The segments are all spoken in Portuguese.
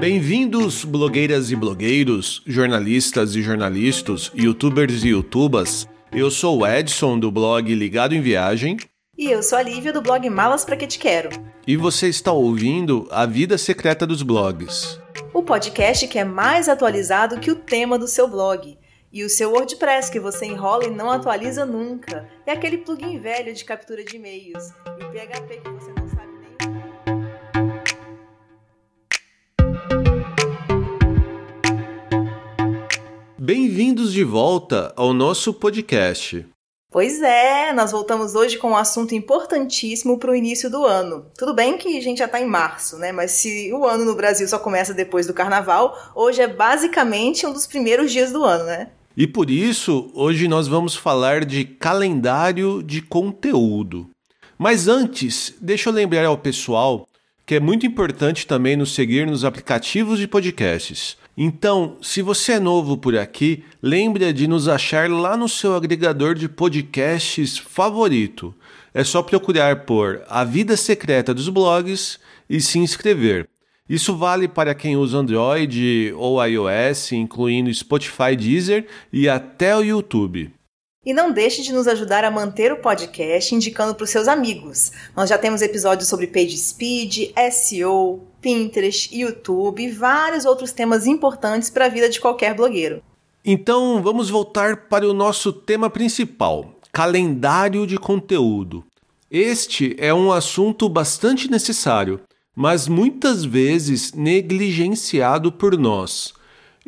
Bem-vindos, blogueiras e blogueiros, jornalistas e jornalistas, youtubers e youtubas. Eu sou o Edson do blog Ligado em Viagem. E eu sou a Lívia do blog Malas Pra Que Te Quero. E você está ouvindo A Vida Secreta dos Blogs. O podcast que é mais atualizado que o tema do seu blog. E o seu WordPress que você enrola e não atualiza nunca. É aquele plugin velho de captura de e-mails. E o PHP que você Bem-vindos de volta ao nosso podcast. Pois é, nós voltamos hoje com um assunto importantíssimo para o início do ano. Tudo bem que a gente já está em março, né? Mas se o ano no Brasil só começa depois do carnaval, hoje é basicamente um dos primeiros dias do ano, né? E por isso, hoje nós vamos falar de calendário de conteúdo. Mas antes, deixa eu lembrar ao pessoal que é muito importante também nos seguir nos aplicativos de podcasts. Então, se você é novo por aqui, lembre de nos achar lá no seu agregador de podcasts favorito. É só procurar por A Vida Secreta dos Blogs e se inscrever. Isso vale para quem usa Android ou iOS, incluindo Spotify, Deezer e até o YouTube. E não deixe de nos ajudar a manter o podcast indicando para os seus amigos. Nós já temos episódios sobre PageSpeed, SEO, Pinterest, YouTube e vários outros temas importantes para a vida de qualquer blogueiro. Então vamos voltar para o nosso tema principal: calendário de conteúdo. Este é um assunto bastante necessário, mas muitas vezes negligenciado por nós.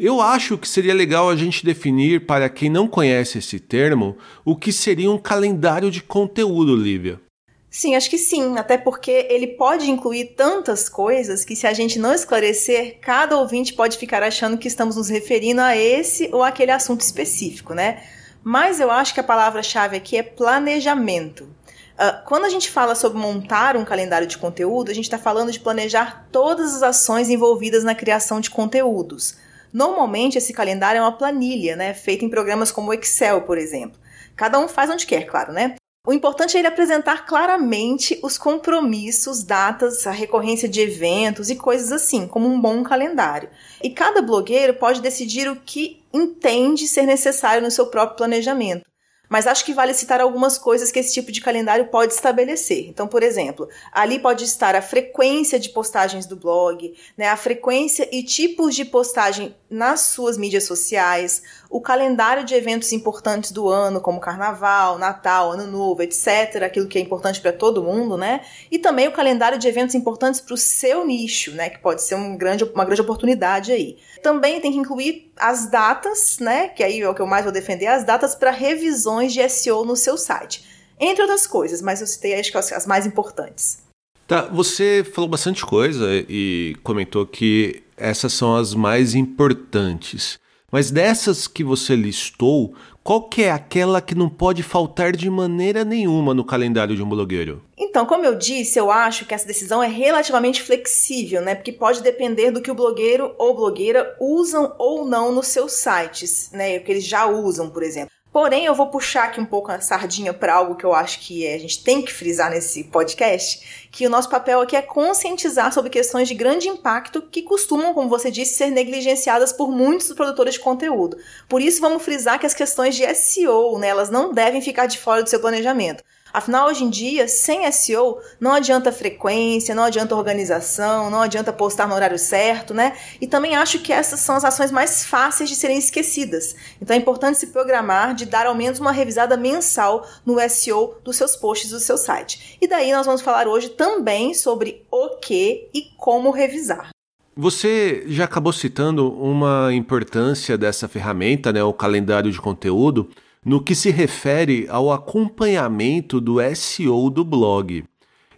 Eu acho que seria legal a gente definir, para quem não conhece esse termo, o que seria um calendário de conteúdo, Lívia. Sim, acho que sim, até porque ele pode incluir tantas coisas que se a gente não esclarecer, cada ouvinte pode ficar achando que estamos nos referindo a esse ou aquele assunto específico, né? Mas eu acho que a palavra-chave aqui é planejamento. Uh, quando a gente fala sobre montar um calendário de conteúdo, a gente está falando de planejar todas as ações envolvidas na criação de conteúdos. Normalmente esse calendário é uma planilha, né, feita em programas como o Excel, por exemplo. Cada um faz onde quer, claro, né? O importante é ele apresentar claramente os compromissos, datas, a recorrência de eventos e coisas assim, como um bom calendário. E cada blogueiro pode decidir o que entende ser necessário no seu próprio planejamento. Mas acho que vale citar algumas coisas que esse tipo de calendário pode estabelecer. Então, por exemplo, ali pode estar a frequência de postagens do blog, né, a frequência e tipos de postagem nas suas mídias sociais, o calendário de eventos importantes do ano, como Carnaval, Natal, Ano Novo, etc., aquilo que é importante para todo mundo, né? E também o calendário de eventos importantes para o seu nicho, né? Que pode ser um grande, uma grande oportunidade aí. Também tem que incluir as datas, né? Que aí é o que eu mais vou defender, as datas para revisões de SEO no seu site. Entre outras coisas, mas eu citei acho que as mais importantes. Tá, você falou bastante coisa e comentou que essas são as mais importantes. Mas dessas que você listou, qual que é aquela que não pode faltar de maneira nenhuma no calendário de um blogueiro? Então, como eu disse, eu acho que essa decisão é relativamente flexível, né? Porque pode depender do que o blogueiro ou blogueira usam ou não nos seus sites, né? O que eles já usam, por exemplo. Porém, eu vou puxar aqui um pouco a sardinha para algo que eu acho que é, a gente tem que frisar nesse podcast, que o nosso papel aqui é conscientizar sobre questões de grande impacto que costumam, como você disse, ser negligenciadas por muitos produtores de conteúdo. Por isso, vamos frisar que as questões de SEO, né, elas não devem ficar de fora do seu planejamento. Afinal, hoje em dia, sem SEO, não adianta frequência, não adianta organização, não adianta postar no horário certo, né? E também acho que essas são as ações mais fáceis de serem esquecidas. Então é importante se programar de dar ao menos uma revisada mensal no SEO dos seus posts do seu site. E daí nós vamos falar hoje também sobre o que e como revisar. Você já acabou citando uma importância dessa ferramenta, né, o calendário de conteúdo no que se refere ao acompanhamento do SEO do blog.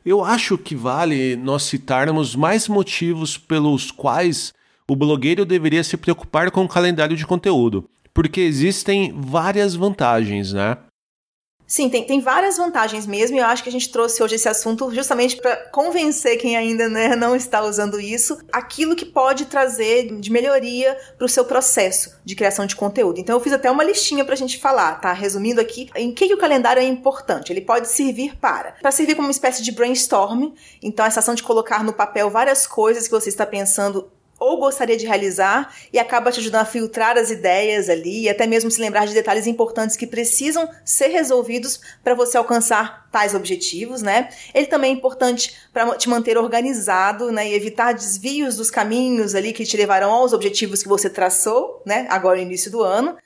Eu acho que vale nós citarmos mais motivos pelos quais o blogueiro deveria se preocupar com o calendário de conteúdo, porque existem várias vantagens, né? Sim, tem, tem várias vantagens mesmo, e eu acho que a gente trouxe hoje esse assunto justamente para convencer quem ainda né, não está usando isso, aquilo que pode trazer de melhoria para o seu processo de criação de conteúdo. Então eu fiz até uma listinha para a gente falar, tá? Resumindo aqui, em que, que o calendário é importante? Ele pode servir para, para servir como uma espécie de brainstorm, então essa ação de colocar no papel várias coisas que você está pensando ou gostaria de realizar e acaba te ajudando a filtrar as ideias ali e até mesmo se lembrar de detalhes importantes que precisam ser resolvidos para você alcançar tais objetivos, né? Ele também é importante para te manter organizado, né, e evitar desvios dos caminhos ali que te levarão aos objetivos que você traçou, né, agora no início do ano.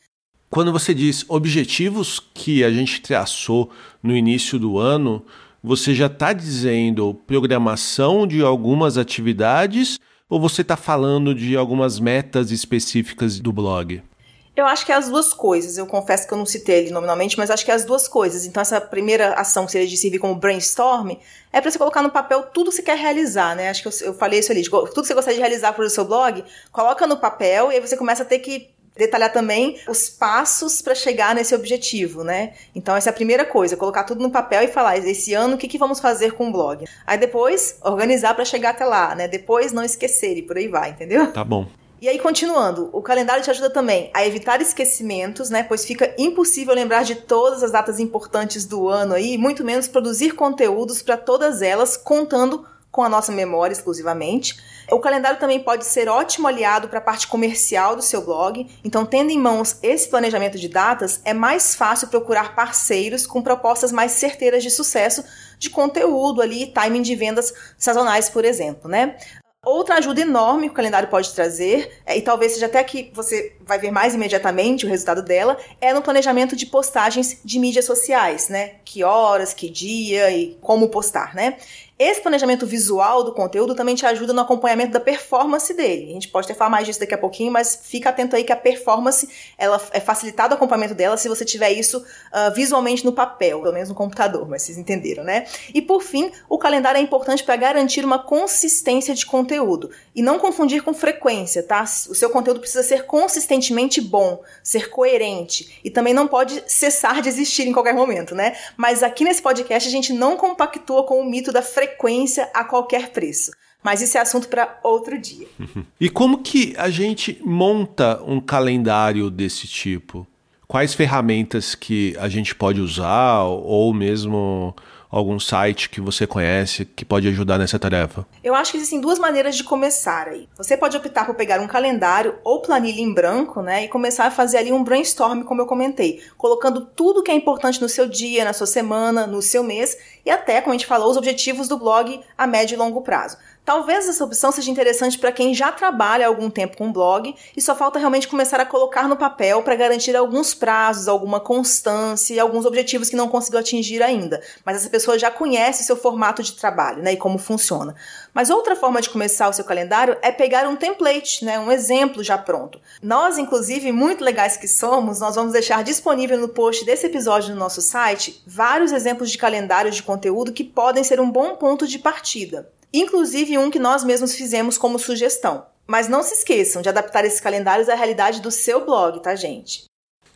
Quando você diz objetivos que a gente traçou no início do ano, você já está dizendo programação de algumas atividades ou você está falando de algumas metas específicas do blog? Eu acho que é as duas coisas. Eu confesso que eu não citei ele nominalmente, mas acho que é as duas coisas. Então, essa primeira ação que seria de servir como brainstorm é para você colocar no papel tudo que você quer realizar, né? Acho que eu, eu falei isso ali. Tudo que você gostaria de realizar para o seu blog, coloca no papel e aí você começa a ter que detalhar também os passos para chegar nesse objetivo, né? Então essa é a primeira coisa, colocar tudo no papel e falar esse ano o que, que vamos fazer com o blog. Aí depois organizar para chegar até lá, né? Depois não esquecer e por aí vai, entendeu? Tá bom. E aí, continuando, o calendário te ajuda também a evitar esquecimentos, né? Pois fica impossível lembrar de todas as datas importantes do ano aí, muito menos produzir conteúdos para todas elas, contando com a nossa memória exclusivamente. O calendário também pode ser ótimo aliado para a parte comercial do seu blog. Então, tendo em mãos esse planejamento de datas, é mais fácil procurar parceiros com propostas mais certeiras de sucesso de conteúdo ali, timing de vendas sazonais, por exemplo, né? Outra ajuda enorme que o calendário pode trazer, é, e talvez seja até que você vai ver mais imediatamente o resultado dela, é no planejamento de postagens de mídias sociais, né? Que horas, que dia e como postar, né? Esse planejamento visual do conteúdo também te ajuda no acompanhamento da performance dele. A gente pode até falar mais disso daqui a pouquinho, mas fica atento aí que a performance ela é facilitado o acompanhamento dela se você tiver isso uh, visualmente no papel, pelo menos no computador, mas vocês entenderam, né? E por fim, o calendário é importante para garantir uma consistência de conteúdo e não confundir com frequência, tá? O seu conteúdo precisa ser consistentemente bom, ser coerente e também não pode cessar de existir em qualquer momento, né? Mas aqui nesse podcast a gente não compactua com o mito da frequência frequência a qualquer preço. Mas isso é assunto para outro dia. e como que a gente monta um calendário desse tipo? Quais ferramentas que a gente pode usar ou mesmo algum site que você conhece que pode ajudar nessa tarefa? Eu acho que existem duas maneiras de começar aí. Você pode optar por pegar um calendário ou planilha em branco, né, e começar a fazer ali um brainstorm, como eu comentei, colocando tudo que é importante no seu dia, na sua semana, no seu mês e até, como a gente falou, os objetivos do blog a médio e longo prazo. Talvez essa opção seja interessante para quem já trabalha há algum tempo com blog e só falta realmente começar a colocar no papel para garantir alguns prazos, alguma constância e alguns objetivos que não conseguiu atingir ainda. Mas essa pessoa já conhece seu formato de trabalho né, e como funciona. Mas outra forma de começar o seu calendário é pegar um template, né, um exemplo já pronto. Nós, inclusive, muito legais que somos, nós vamos deixar disponível no post desse episódio no nosso site vários exemplos de calendários de conteúdo que podem ser um bom ponto de partida inclusive um que nós mesmos fizemos como sugestão. Mas não se esqueçam de adaptar esses calendários à realidade do seu blog, tá, gente?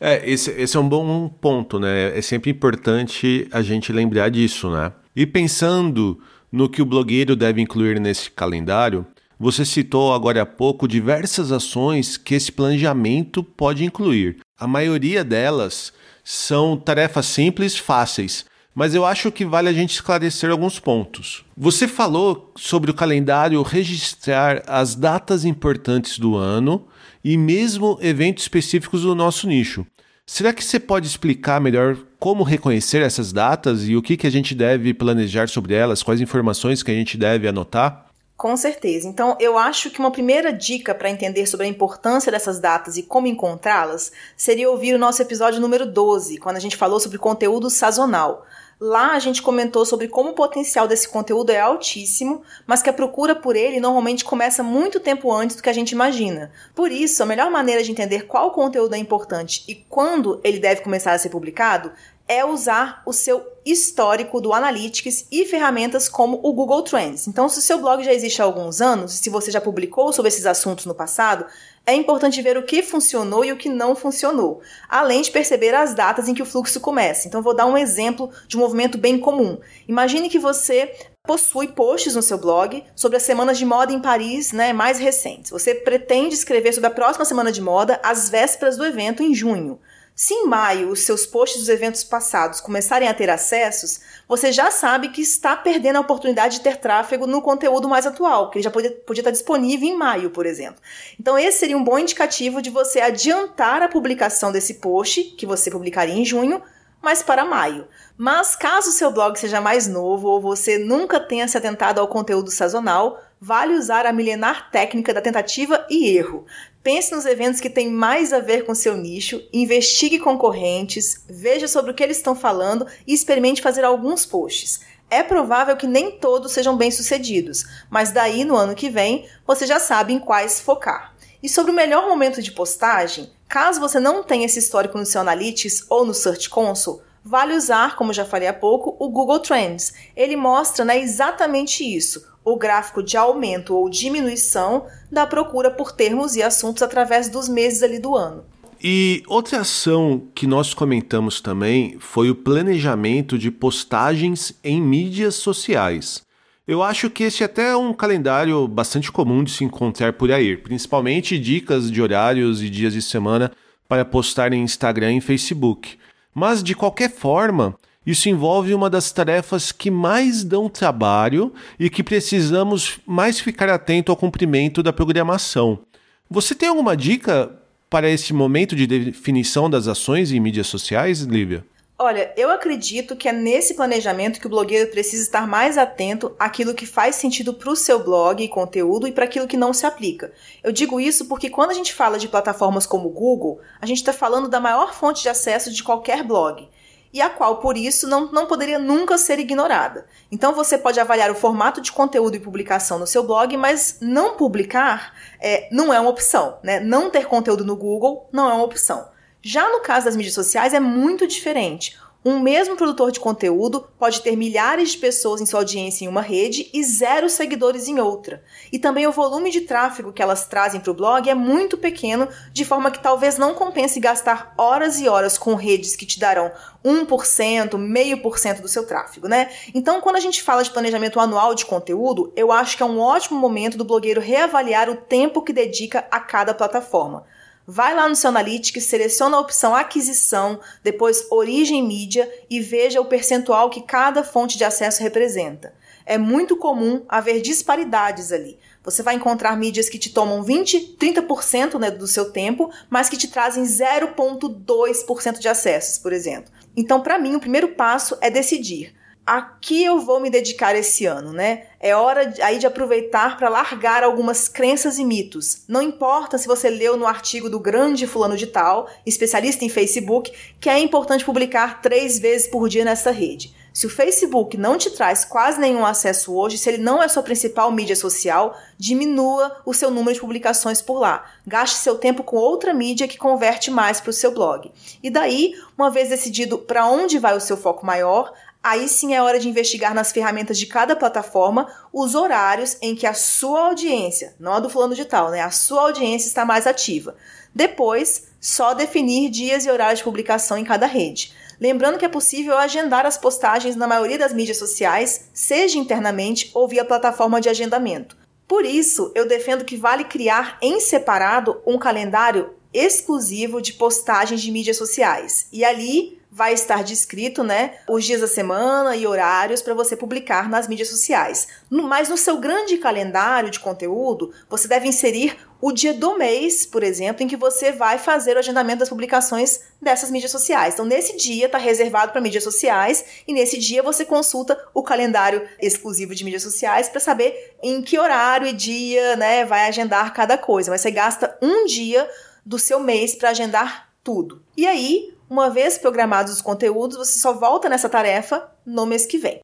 É, esse, esse é um bom ponto, né? É sempre importante a gente lembrar disso, né? E pensando no que o blogueiro deve incluir nesse calendário, você citou agora há pouco diversas ações que esse planejamento pode incluir. A maioria delas são tarefas simples, fáceis, mas eu acho que vale a gente esclarecer alguns pontos. Você falou sobre o calendário registrar as datas importantes do ano e mesmo eventos específicos do nosso nicho. Será que você pode explicar melhor como reconhecer essas datas e o que, que a gente deve planejar sobre elas, quais informações que a gente deve anotar? Com certeza. Então, eu acho que uma primeira dica para entender sobre a importância dessas datas e como encontrá-las seria ouvir o nosso episódio número 12, quando a gente falou sobre conteúdo sazonal. Lá a gente comentou sobre como o potencial desse conteúdo é altíssimo, mas que a procura por ele normalmente começa muito tempo antes do que a gente imagina. Por isso, a melhor maneira de entender qual conteúdo é importante e quando ele deve começar a ser publicado é usar o seu histórico do Analytics e ferramentas como o Google Trends. Então, se o seu blog já existe há alguns anos, se você já publicou sobre esses assuntos no passado, é importante ver o que funcionou e o que não funcionou, além de perceber as datas em que o fluxo começa. Então, vou dar um exemplo de um movimento bem comum. Imagine que você possui posts no seu blog sobre as semanas de moda em Paris né, mais recentes. Você pretende escrever sobre a próxima semana de moda às vésperas do evento em junho. Se em maio os seus posts dos eventos passados começarem a ter acessos, você já sabe que está perdendo a oportunidade de ter tráfego no conteúdo mais atual, que ele já podia, podia estar disponível em maio, por exemplo. Então, esse seria um bom indicativo de você adiantar a publicação desse post, que você publicaria em junho, mas para maio. Mas caso seu blog seja mais novo ou você nunca tenha se atentado ao conteúdo sazonal, vale usar a milenar técnica da tentativa e erro. Pense nos eventos que têm mais a ver com seu nicho, investigue concorrentes, veja sobre o que eles estão falando e experimente fazer alguns posts. É provável que nem todos sejam bem-sucedidos, mas daí no ano que vem você já sabe em quais focar. E sobre o melhor momento de postagem, caso você não tenha esse histórico no seu Analytics ou no Search Console, vale usar, como já falei há pouco, o Google Trends. Ele mostra né, exatamente isso o gráfico de aumento ou diminuição da procura por termos e assuntos através dos meses ali do ano. E outra ação que nós comentamos também foi o planejamento de postagens em mídias sociais. Eu acho que esse é até um calendário bastante comum de se encontrar por aí, principalmente dicas de horários e dias de semana para postar em Instagram e Facebook. Mas de qualquer forma, isso envolve uma das tarefas que mais dão trabalho e que precisamos mais ficar atento ao cumprimento da programação. Você tem alguma dica para esse momento de definição das ações em mídias sociais, Lívia? Olha, eu acredito que é nesse planejamento que o blogueiro precisa estar mais atento àquilo que faz sentido para o seu blog e conteúdo e para aquilo que não se aplica. Eu digo isso porque quando a gente fala de plataformas como o Google, a gente está falando da maior fonte de acesso de qualquer blog e a qual, por isso, não, não poderia nunca ser ignorada. Então você pode avaliar o formato de conteúdo e publicação no seu blog, mas não publicar é, não é uma opção. Né? Não ter conteúdo no Google não é uma opção. Já no caso das mídias sociais é muito diferente. Um mesmo produtor de conteúdo pode ter milhares de pessoas em sua audiência em uma rede e zero seguidores em outra. E também o volume de tráfego que elas trazem para o blog é muito pequeno, de forma que talvez não compense gastar horas e horas com redes que te darão 1%, meio por cento do seu tráfego, né? Então, quando a gente fala de planejamento anual de conteúdo, eu acho que é um ótimo momento do blogueiro reavaliar o tempo que dedica a cada plataforma. Vai lá no seu Analytics, seleciona a opção aquisição, depois origem mídia e veja o percentual que cada fonte de acesso representa. É muito comum haver disparidades ali. Você vai encontrar mídias que te tomam 20, 30% né, do seu tempo, mas que te trazem 0,2% de acessos, por exemplo. Então, para mim, o primeiro passo é decidir a que eu vou me dedicar esse ano, né? É hora aí de aproveitar para largar algumas crenças e mitos. Não importa se você leu no artigo do grande fulano de tal, especialista em Facebook, que é importante publicar três vezes por dia nessa rede. Se o Facebook não te traz quase nenhum acesso hoje, se ele não é sua principal mídia social, diminua o seu número de publicações por lá. Gaste seu tempo com outra mídia que converte mais para o seu blog. E daí, uma vez decidido para onde vai o seu foco maior, Aí sim é hora de investigar nas ferramentas de cada plataforma os horários em que a sua audiência, não a do fulano de tal, né? A sua audiência está mais ativa. Depois, só definir dias e horários de publicação em cada rede. Lembrando que é possível agendar as postagens na maioria das mídias sociais, seja internamente ou via plataforma de agendamento. Por isso, eu defendo que vale criar em separado um calendário exclusivo de postagens de mídias sociais. E ali vai estar descrito, né, os dias da semana e horários para você publicar nas mídias sociais. Mas no seu grande calendário de conteúdo, você deve inserir o dia do mês, por exemplo, em que você vai fazer o agendamento das publicações dessas mídias sociais. Então, nesse dia está reservado para mídias sociais e nesse dia você consulta o calendário exclusivo de mídias sociais para saber em que horário e dia, né, vai agendar cada coisa. Mas você gasta um dia do seu mês para agendar tudo. E aí, uma vez programados os conteúdos, você só volta nessa tarefa no mês que vem.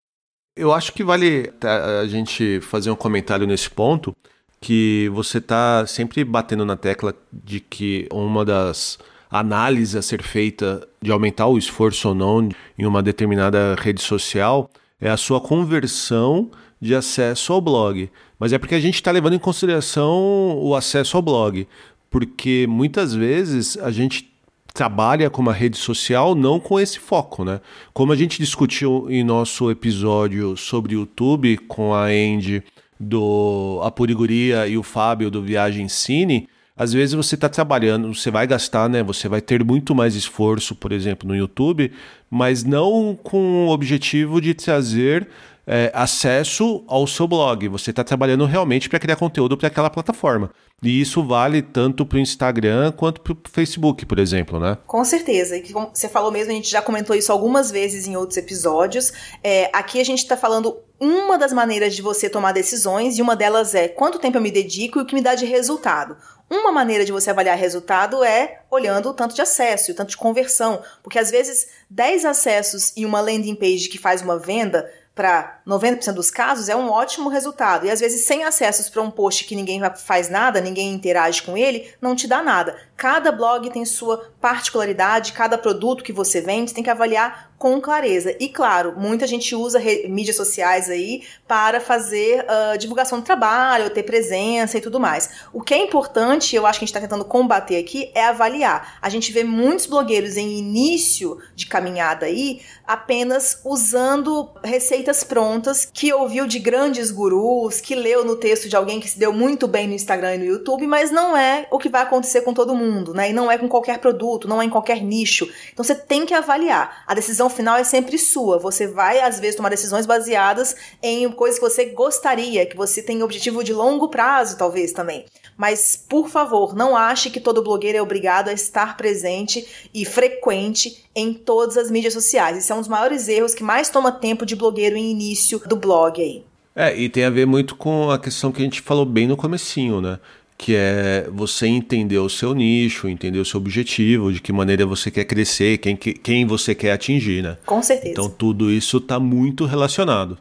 Eu acho que vale a gente fazer um comentário nesse ponto, que você está sempre batendo na tecla de que uma das análises a ser feita de aumentar o esforço ou não em uma determinada rede social é a sua conversão de acesso ao blog. Mas é porque a gente está levando em consideração o acesso ao blog, porque muitas vezes a gente trabalha com uma rede social não com esse foco, né? Como a gente discutiu em nosso episódio sobre YouTube com a Andy do Apuriguria e o Fábio do Viagem Cine, Às vezes você está trabalhando, você vai gastar, né? Você vai ter muito mais esforço, por exemplo, no YouTube, mas não com o objetivo de trazer é, acesso ao seu blog. Você está trabalhando realmente para criar conteúdo para aquela plataforma. E isso vale tanto para o Instagram quanto para o Facebook, por exemplo, né? Com certeza. E como você falou mesmo, a gente já comentou isso algumas vezes em outros episódios. É, aqui a gente está falando uma das maneiras de você tomar decisões, e uma delas é quanto tempo eu me dedico e o que me dá de resultado. Uma maneira de você avaliar resultado é olhando o tanto de acesso e o tanto de conversão, porque às vezes 10 acessos e uma landing page que faz uma venda para 90% dos casos é um ótimo resultado. E às vezes, sem acessos para um post que ninguém faz nada, ninguém interage com ele, não te dá nada. Cada blog tem sua particularidade, cada produto que você vende tem que avaliar com clareza. E claro, muita gente usa mídias sociais aí para fazer uh, divulgação do trabalho, ter presença e tudo mais. O que é importante, eu acho que a gente está tentando combater aqui, é avaliar. A gente vê muitos blogueiros em início de caminhada aí apenas usando receitas prontas que ouviu de grandes gurus, que leu no texto de alguém que se deu muito bem no Instagram e no YouTube, mas não é o que vai acontecer com todo mundo, né? E não é com qualquer produto, não é em qualquer nicho. Então você tem que avaliar. A decisão final é sempre sua. Você vai, às vezes, tomar decisões baseadas em coisas que você gostaria, que você tem objetivo de longo prazo, talvez também. Mas, por favor, não ache que todo blogueiro é obrigado a estar presente e frequente em todas as mídias sociais. Isso é um dos maiores erros que mais toma tempo de blogueiro em início do blog aí. É, e tem a ver muito com a questão que a gente falou bem no comecinho, né? Que é você entender o seu nicho, entender o seu objetivo, de que maneira você quer crescer, quem, quem você quer atingir, né? Com certeza. Então tudo isso está muito relacionado.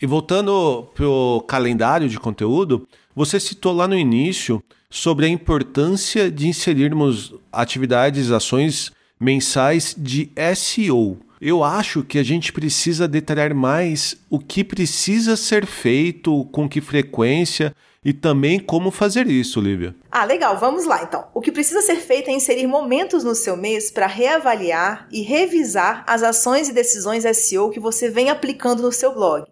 E voltando para o calendário de conteúdo, você citou lá no início sobre a importância de inserirmos atividades, ações mensais de SEO. Eu acho que a gente precisa detalhar mais o que precisa ser feito, com que frequência e também como fazer isso, Lívia. Ah, legal, vamos lá então. O que precisa ser feito é inserir momentos no seu mês para reavaliar e revisar as ações e decisões SEO que você vem aplicando no seu blog.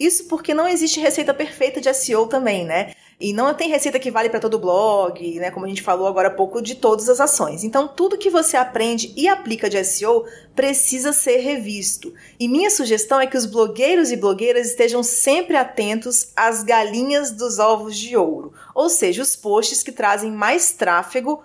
Isso porque não existe receita perfeita de SEO também, né? E não tem receita que vale para todo blog, né? Como a gente falou agora há pouco, de todas as ações. Então, tudo que você aprende e aplica de SEO precisa ser revisto. E minha sugestão é que os blogueiros e blogueiras estejam sempre atentos às galinhas dos ovos de ouro, ou seja, os posts que trazem mais tráfego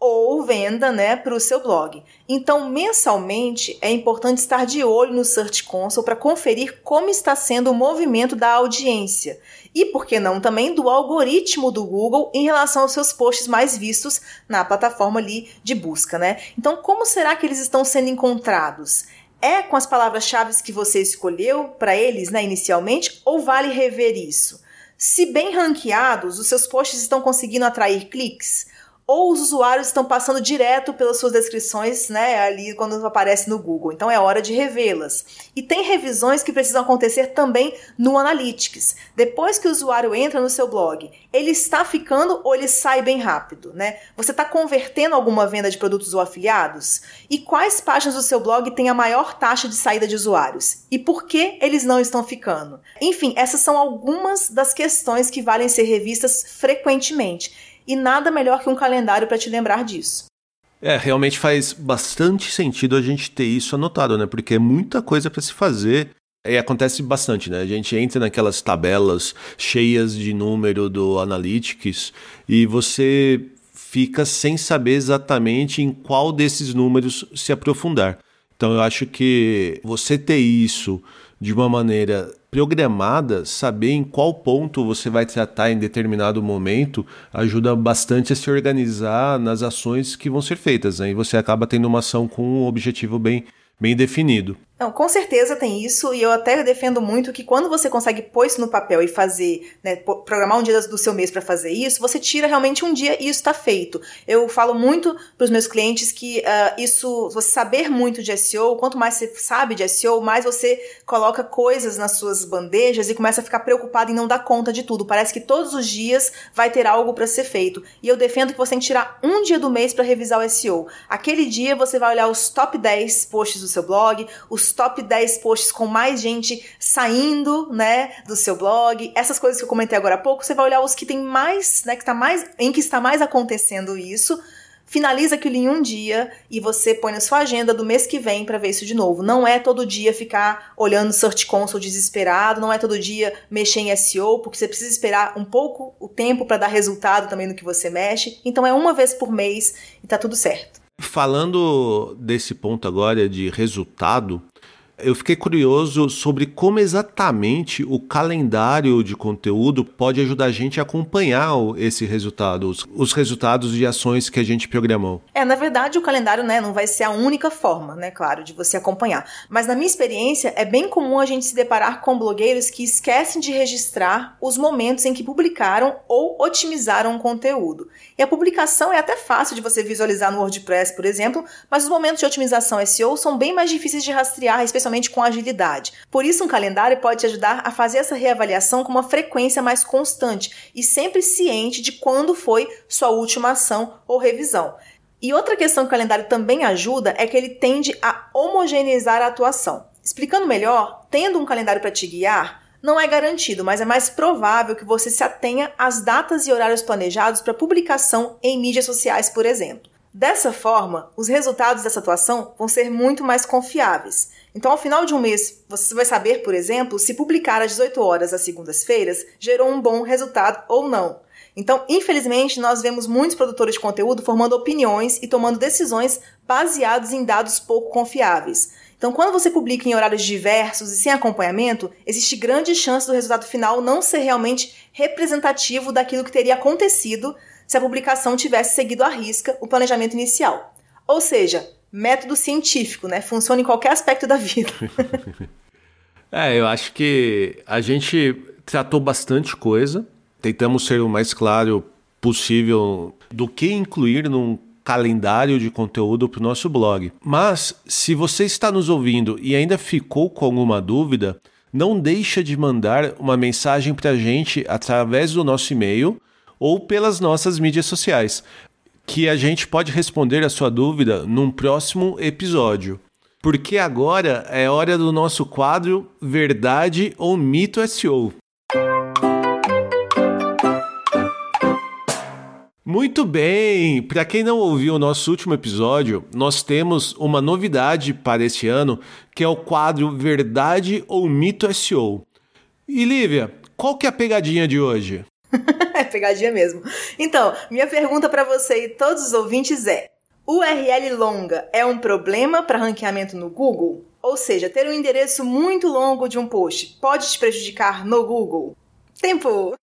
ou venda né, para o seu blog. Então, mensalmente, é importante estar de olho no Search Console para conferir como está sendo o movimento da audiência. E, por que não, também do algoritmo do Google em relação aos seus posts mais vistos na plataforma ali de busca. Né? Então, como será que eles estão sendo encontrados? É com as palavras-chave que você escolheu para eles né, inicialmente ou vale rever isso? Se bem ranqueados, os seus posts estão conseguindo atrair cliques? Ou os usuários estão passando direto pelas suas descrições, né, ali quando aparece no Google. Então é hora de revê-las. E tem revisões que precisam acontecer também no Analytics. Depois que o usuário entra no seu blog, ele está ficando ou ele sai bem rápido, né? Você está convertendo alguma venda de produtos ou afiliados? E quais páginas do seu blog têm a maior taxa de saída de usuários? E por que eles não estão ficando? Enfim, essas são algumas das questões que valem ser revistas frequentemente e nada melhor que um calendário para te lembrar disso. É, realmente faz bastante sentido a gente ter isso anotado, né? Porque é muita coisa para se fazer. E acontece bastante, né? A gente entra naquelas tabelas cheias de número do Analytics e você fica sem saber exatamente em qual desses números se aprofundar. Então eu acho que você ter isso de uma maneira programada, saber em qual ponto você vai tratar em determinado momento ajuda bastante a se organizar nas ações que vão ser feitas. Né? E você acaba tendo uma ação com um objetivo bem, bem definido. Não, com certeza tem isso, e eu até defendo muito que quando você consegue pôr isso no papel e fazer, né, programar um dia do seu mês para fazer isso, você tira realmente um dia e isso está feito. Eu falo muito para os meus clientes que uh, isso, você saber muito de SEO, quanto mais você sabe de SEO, mais você coloca coisas nas suas bandejas e começa a ficar preocupado em não dar conta de tudo. Parece que todos os dias vai ter algo para ser feito. E eu defendo que você tem que tirar um dia do mês para revisar o SEO. Aquele dia você vai olhar os top 10 posts do seu blog, os top 10 posts com mais gente saindo, né, do seu blog, essas coisas que eu comentei agora há pouco, você vai olhar os que tem mais, né, que tá mais, em que está mais acontecendo isso, finaliza aquilo em um dia e você põe na sua agenda do mês que vem para ver isso de novo. Não é todo dia ficar olhando Search Console desesperado, não é todo dia mexer em SEO, porque você precisa esperar um pouco o tempo para dar resultado também no que você mexe. Então é uma vez por mês e tá tudo certo. Falando desse ponto agora de resultado, eu fiquei curioso sobre como exatamente o calendário de conteúdo pode ajudar a gente a acompanhar esse resultado, os, os, resultados de ações que a gente programou. É, na verdade, o calendário né, não vai ser a única forma, né, claro, de você acompanhar. Mas na minha experiência, é bem comum a gente se deparar com blogueiros que esquecem de registrar os momentos em que publicaram ou otimizaram o conteúdo. E a publicação é até fácil de você visualizar no WordPress, por exemplo, mas os momentos de otimização SEO são bem mais difíceis de rastrear, especialmente com agilidade. Por isso, um calendário pode te ajudar a fazer essa reavaliação com uma frequência mais constante e sempre ciente de quando foi sua última ação ou revisão. E outra questão que o calendário também ajuda é que ele tende a homogeneizar a atuação. Explicando melhor, tendo um calendário para te guiar, não é garantido, mas é mais provável que você se atenha às datas e horários planejados para publicação em mídias sociais, por exemplo. Dessa forma, os resultados dessa atuação vão ser muito mais confiáveis. Então, ao final de um mês, você vai saber, por exemplo, se publicar às 18 horas às segundas-feiras gerou um bom resultado ou não. Então, infelizmente, nós vemos muitos produtores de conteúdo formando opiniões e tomando decisões baseadas em dados pouco confiáveis. Então, quando você publica em horários diversos e sem acompanhamento, existe grande chance do resultado final não ser realmente representativo daquilo que teria acontecido se a publicação tivesse seguido à risca o planejamento inicial. Ou seja, método científico, né? Funciona em qualquer aspecto da vida. é, eu acho que a gente tratou bastante coisa, tentamos ser o mais claro possível do que incluir num calendário de conteúdo para o nosso blog. Mas se você está nos ouvindo e ainda ficou com alguma dúvida, não deixa de mandar uma mensagem para a gente através do nosso e-mail ou pelas nossas mídias sociais que a gente pode responder a sua dúvida num próximo episódio. Porque agora é hora do nosso quadro Verdade ou Mito SEO. Muito bem! Para quem não ouviu o nosso último episódio, nós temos uma novidade para este ano, que é o quadro Verdade ou Mito SEO. E Lívia, qual que é a pegadinha de hoje? é pegadinha mesmo. Então, minha pergunta para você e todos os ouvintes é: URL longa é um problema para ranqueamento no Google? Ou seja, ter um endereço muito longo de um post pode te prejudicar no Google? Tempo!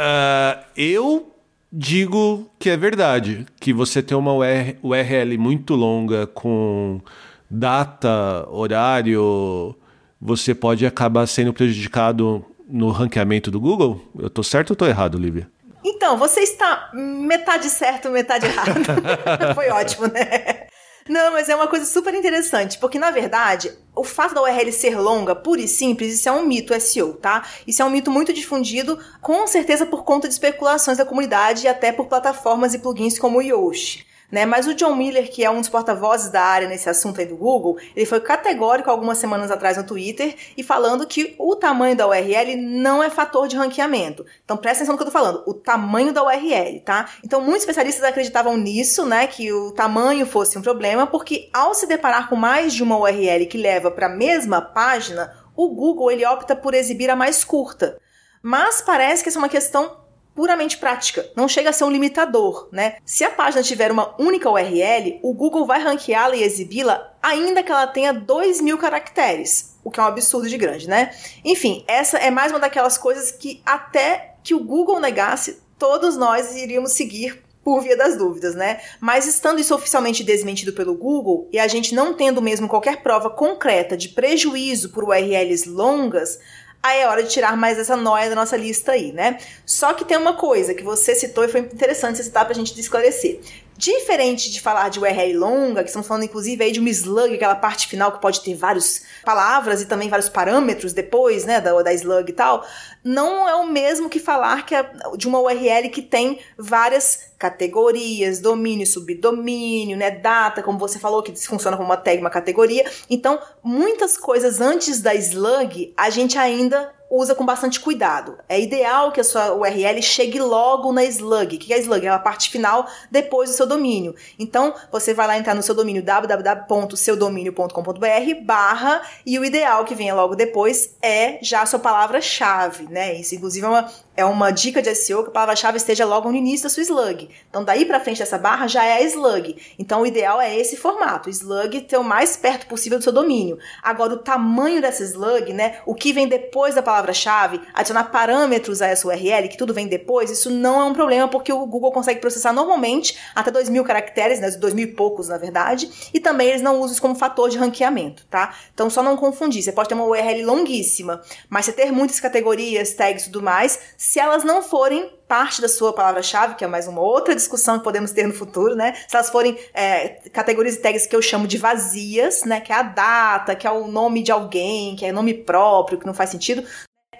Uh, eu digo que é verdade, que você ter uma URL muito longa com data, horário, você pode acabar sendo prejudicado no ranqueamento do Google? Eu tô certo ou tô errado, Lívia? Então, você está metade certo, metade errado. Foi ótimo, né? Não, mas é uma coisa super interessante, porque na verdade, o fato da URL ser longa, pura e simples, isso é um mito SEO, tá? Isso é um mito muito difundido, com certeza por conta de especulações da comunidade e até por plataformas e plugins como o Yoast. Né? Mas o John Miller, que é um dos porta-vozes da área nesse assunto aí do Google, ele foi categórico algumas semanas atrás no Twitter e falando que o tamanho da URL não é fator de ranqueamento. Então presta atenção no que eu tô falando, o tamanho da URL, tá? Então muitos especialistas acreditavam nisso, né, que o tamanho fosse um problema, porque ao se deparar com mais de uma URL que leva para a mesma página, o Google ele opta por exibir a mais curta. Mas parece que essa é uma questão puramente prática, não chega a ser um limitador, né? Se a página tiver uma única URL, o Google vai ranqueá-la e exibi-la ainda que ela tenha 2 mil caracteres, o que é um absurdo de grande, né? Enfim, essa é mais uma daquelas coisas que até que o Google negasse, todos nós iríamos seguir por via das dúvidas, né? Mas estando isso oficialmente desmentido pelo Google e a gente não tendo mesmo qualquer prova concreta de prejuízo por URLs longas, aí é hora de tirar mais essa noia da nossa lista aí, né? Só que tem uma coisa que você citou e foi interessante você citar pra gente esclarecer. Diferente de falar de URL longa, que estamos falando inclusive aí de uma slug, aquela parte final que pode ter várias palavras e também vários parâmetros depois, né, da, da slug e tal, não é o mesmo que falar que é de uma URL que tem várias categorias, domínio, subdomínio, né, data, como você falou, que funciona como uma tag, uma categoria. Então, muitas coisas antes da slug, a gente ainda usa com bastante cuidado. É ideal que a sua URL chegue logo na slug. O que é slug? É a parte final depois do seu domínio. Então, você vai lá entrar no seu domínio www.seudomínio.com.br barra e o ideal que venha logo depois é já a sua palavra-chave, né? Isso, inclusive, é uma, é uma dica de SEO que a palavra-chave esteja logo no início da sua slug. Então, daí para frente dessa barra já é a slug. Então, o ideal é esse formato, slug ter o mais perto possível do seu domínio. Agora, o tamanho dessa slug, né, o que vem depois da palavra-chave, adicionar parâmetros a essa URL, que tudo vem depois, isso não é um problema, porque o Google consegue processar normalmente até 2 mil caracteres, né, 2 mil e poucos, na verdade, e também eles não usam isso como fator de ranqueamento, tá? Então, só não confundir. Você pode ter uma URL longuíssima, mas você ter muitas categorias, tags e tudo mais, se elas não forem parte da sua palavra-chave, que é mais uma outra discussão que podemos ter no futuro, né? Se elas forem é, categorias e tags que eu chamo de vazias, né? Que é a data, que é o nome de alguém, que é nome próprio, que não faz sentido,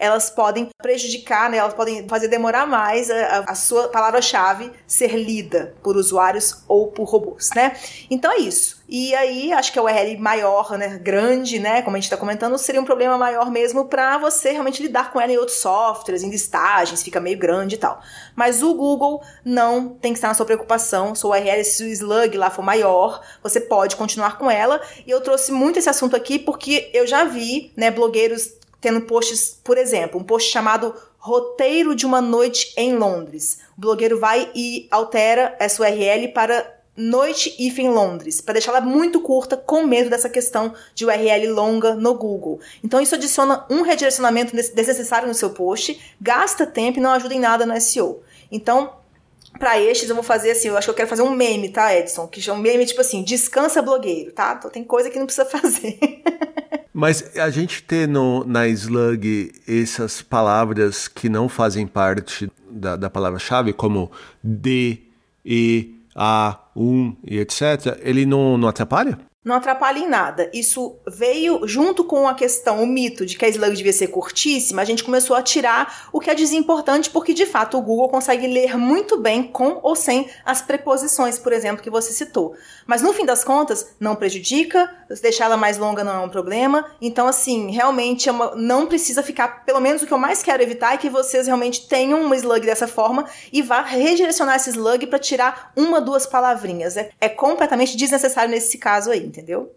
elas podem prejudicar, né? Elas podem fazer demorar mais a, a sua palavra-chave ser lida por usuários ou por robôs, né? Então é isso. E aí, acho que a URL maior, né, grande, né, como a gente está comentando, seria um problema maior mesmo para você realmente lidar com ela em outros softwares, em listagens, fica meio grande e tal. Mas o Google não tem que estar na sua preocupação. Sua URL, se o slug lá for maior, você pode continuar com ela. E eu trouxe muito esse assunto aqui porque eu já vi, né, blogueiros tendo posts, por exemplo, um post chamado Roteiro de uma Noite em Londres. O blogueiro vai e altera essa URL para Noite if em Londres, para deixá-la muito curta, com medo dessa questão de URL longa no Google. Então isso adiciona um redirecionamento desnecessário no seu post, gasta tempo e não ajuda em nada no SEO. Então, para estes eu vou fazer assim, eu acho que eu quero fazer um meme, tá, Edson? Que chama um meme tipo assim, descansa blogueiro, tá? Então tem coisa que não precisa fazer. Mas a gente ter no, na slug essas palavras que não fazem parte da, da palavra-chave, como de, e, a, um e etc., ele não, não atrapalha? Não atrapalha em nada. Isso veio junto com a questão, o mito de que a slug devia ser curtíssima, a gente começou a tirar o que é desimportante, porque de fato o Google consegue ler muito bem com ou sem as preposições, por exemplo, que você citou. Mas no fim das contas, não prejudica, deixar ela mais longa não é um problema. Então, assim, realmente é uma, não precisa ficar, pelo menos o que eu mais quero evitar é que vocês realmente tenham uma slug dessa forma e vá redirecionar esse slug para tirar uma, duas palavrinhas. É, é completamente desnecessário nesse caso aí entendeu?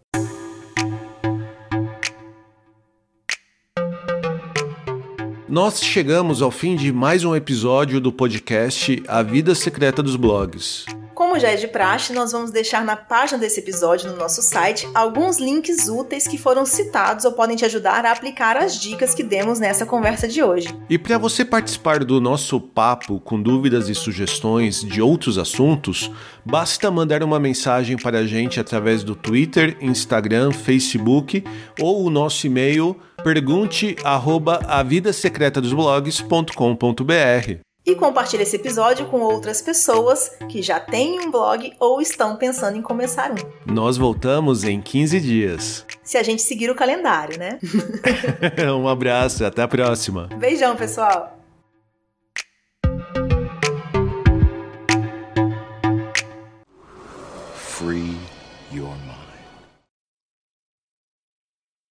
Nós chegamos ao fim de mais um episódio do podcast A Vida Secreta dos Blogs. Como já é de praxe, nós vamos deixar na página desse episódio no nosso site alguns links úteis que foram citados ou podem te ajudar a aplicar as dicas que demos nessa conversa de hoje. E para você participar do nosso papo com dúvidas e sugestões de outros assuntos, basta mandar uma mensagem para a gente através do Twitter, Instagram, Facebook ou o nosso e-mail pergunte@avidasecretadosblogs.com.br e compartilhe esse episódio com outras pessoas que já têm um blog ou estão pensando em começar um. Nós voltamos em 15 dias. Se a gente seguir o calendário, né? um abraço, até a próxima. Beijão, pessoal. Free your